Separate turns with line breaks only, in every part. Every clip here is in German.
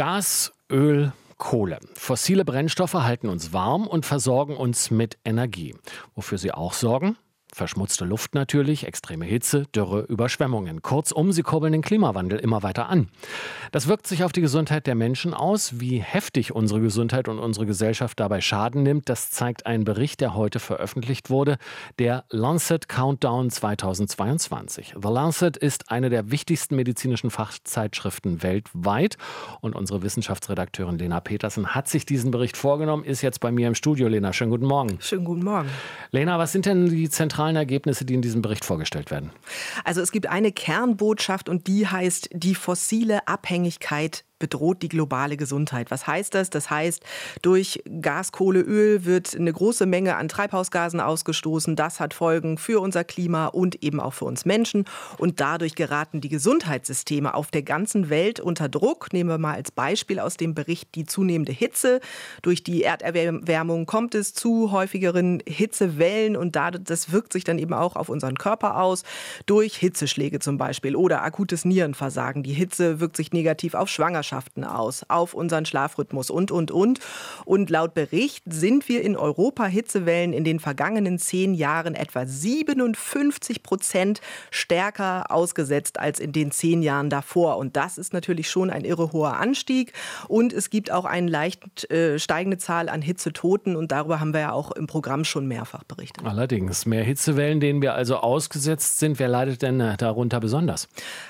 Gas, Öl, Kohle. Fossile Brennstoffe halten uns warm und versorgen uns mit Energie. Wofür sie auch sorgen? Verschmutzte Luft natürlich, extreme Hitze, Dürre, Überschwemmungen. Kurzum, sie kurbeln den Klimawandel immer weiter an. Das wirkt sich auf die Gesundheit der Menschen aus. Wie heftig unsere Gesundheit und unsere Gesellschaft dabei Schaden nimmt, das zeigt ein Bericht, der heute veröffentlicht wurde, der Lancet Countdown 2022. The Lancet ist eine der wichtigsten medizinischen Fachzeitschriften weltweit und unsere Wissenschaftsredakteurin Lena Petersen hat sich diesen Bericht vorgenommen, ist jetzt bei mir im Studio. Lena, schönen guten Morgen.
Schönen guten Morgen.
Lena, was sind denn die zentralen zentralen Ergebnisse, die in diesem Bericht vorgestellt werden?
Also es gibt eine Kernbotschaft und die heißt die fossile Abhängigkeit bedroht die globale Gesundheit. Was heißt das? Das heißt, durch Gas, Kohle, Öl wird eine große Menge an Treibhausgasen ausgestoßen. Das hat Folgen für unser Klima und eben auch für uns Menschen. Und dadurch geraten die Gesundheitssysteme auf der ganzen Welt unter Druck. Nehmen wir mal als Beispiel aus dem Bericht die zunehmende Hitze. Durch die Erderwärmung kommt es zu häufigeren Hitzewellen und das wirkt sich dann eben auch auf unseren Körper aus. Durch Hitzeschläge zum Beispiel oder akutes Nierenversagen. Die Hitze wirkt sich negativ auf Schwangerschaft Schwangerschaften aus, auf unseren Schlafrhythmus und, und, und. Und laut Bericht sind wir in Europa Hitzewellen in den vergangenen zehn Jahren etwa 57 Prozent stärker ausgesetzt als in den zehn Jahren davor. Und das ist natürlich schon ein irre hoher Anstieg. Und es gibt auch eine leicht äh, steigende Zahl an Hitzetoten. Und darüber haben wir ja auch im Programm schon mehrfach berichtet.
Allerdings, mehr Hitzewellen, denen wir also ausgesetzt sind. Wer leidet denn äh, darunter besonders?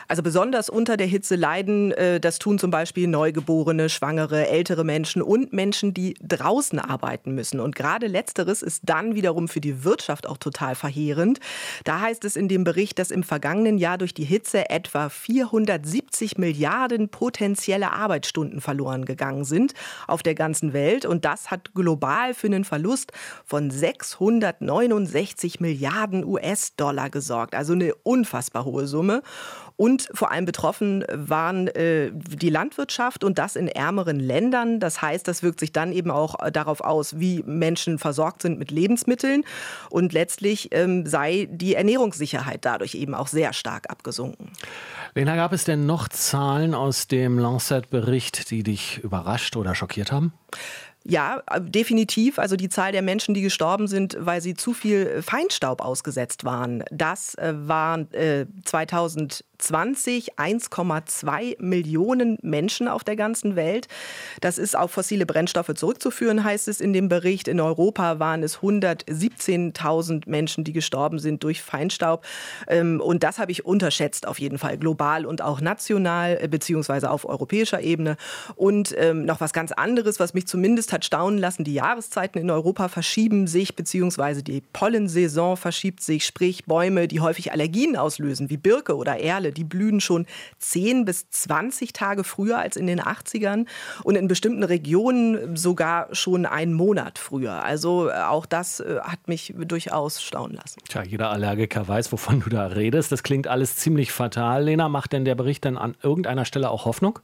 Also besonders unter der Hitze leiden, äh, das tun zum Beispiel Beispiel Neugeborene, Schwangere, ältere Menschen und Menschen, die draußen arbeiten müssen. Und gerade letzteres ist dann wiederum für die Wirtschaft auch total verheerend. Da heißt es in dem Bericht, dass im vergangenen Jahr durch die Hitze etwa 470 Milliarden potenzielle Arbeitsstunden verloren gegangen sind auf der ganzen Welt. Und das hat global für einen Verlust von 669 Milliarden US-Dollar gesorgt. Also eine unfassbar hohe Summe. Und vor allem betroffen waren äh, die Landwirtschaft und das in ärmeren Ländern. Das heißt, das wirkt sich dann eben auch äh, darauf aus, wie Menschen versorgt sind mit Lebensmitteln. Und letztlich ähm, sei die Ernährungssicherheit dadurch eben auch sehr stark abgesunken.
Lena, gab es denn noch Zahlen aus dem Lancet-Bericht, die dich überrascht oder schockiert haben?
Ja, äh, definitiv. Also die Zahl der Menschen, die gestorben sind, weil sie zu viel Feinstaub ausgesetzt waren, das äh, waren äh, 2000 20 1,2 Millionen Menschen auf der ganzen Welt. Das ist auf fossile Brennstoffe zurückzuführen, heißt es in dem Bericht. In Europa waren es 117.000 Menschen, die gestorben sind durch Feinstaub. Ähm, und das habe ich unterschätzt auf jeden Fall, global und auch national, äh, beziehungsweise auf europäischer Ebene. Und ähm, noch was ganz anderes, was mich zumindest hat staunen lassen, die Jahreszeiten in Europa verschieben sich, beziehungsweise die Pollensaison verschiebt sich, sprich Bäume, die häufig Allergien auslösen, wie Birke oder Erle, die blühen schon 10 bis 20 Tage früher als in den 80ern und in bestimmten Regionen sogar schon einen Monat früher. Also äh, auch das äh, hat mich durchaus staunen lassen.
Tja, jeder Allergiker weiß, wovon du da redest. Das klingt alles ziemlich fatal. Lena, macht denn der Bericht dann an irgendeiner Stelle auch Hoffnung?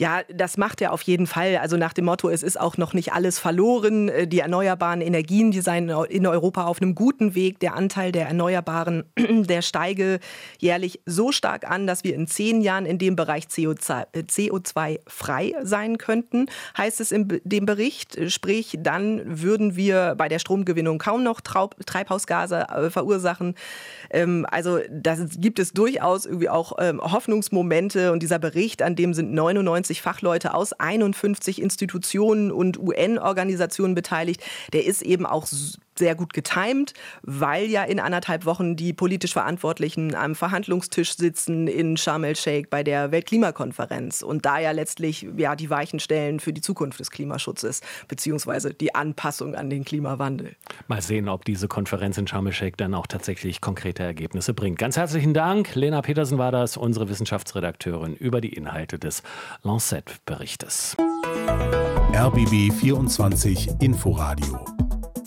Ja, das macht er auf jeden Fall. Also nach dem Motto, es ist auch noch nicht alles verloren. Äh, die erneuerbaren Energien, die seien in Europa auf einem guten Weg. Der Anteil der Erneuerbaren, der steige jährlich so stark an, dass wir in zehn Jahren in dem Bereich CO2-frei äh, sein könnten, heißt es in dem Bericht. Sprich, dann würden wir bei der Stromgewinnung kaum noch Treibhausgase äh, verursachen. Ähm, also da gibt es durchaus irgendwie auch ähm, Hoffnungsmomente und dieser Bericht, an dem sind 99 150 Fachleute aus 51 Institutionen und UN-Organisationen beteiligt. Der ist eben auch sehr gut getimt, weil ja in anderthalb Wochen die politisch Verantwortlichen am Verhandlungstisch sitzen in Sharm el-Sheikh bei der Weltklimakonferenz und da ja letztlich ja die Weichen stellen für die Zukunft des Klimaschutzes beziehungsweise die Anpassung an den Klimawandel.
Mal sehen, ob diese Konferenz in Sharm el-Sheikh dann auch tatsächlich konkrete Ergebnisse bringt. Ganz herzlichen Dank. Lena Petersen war das, unsere Wissenschaftsredakteurin über die Inhalte des Lancet-Berichtes.
RBB 24 Inforadio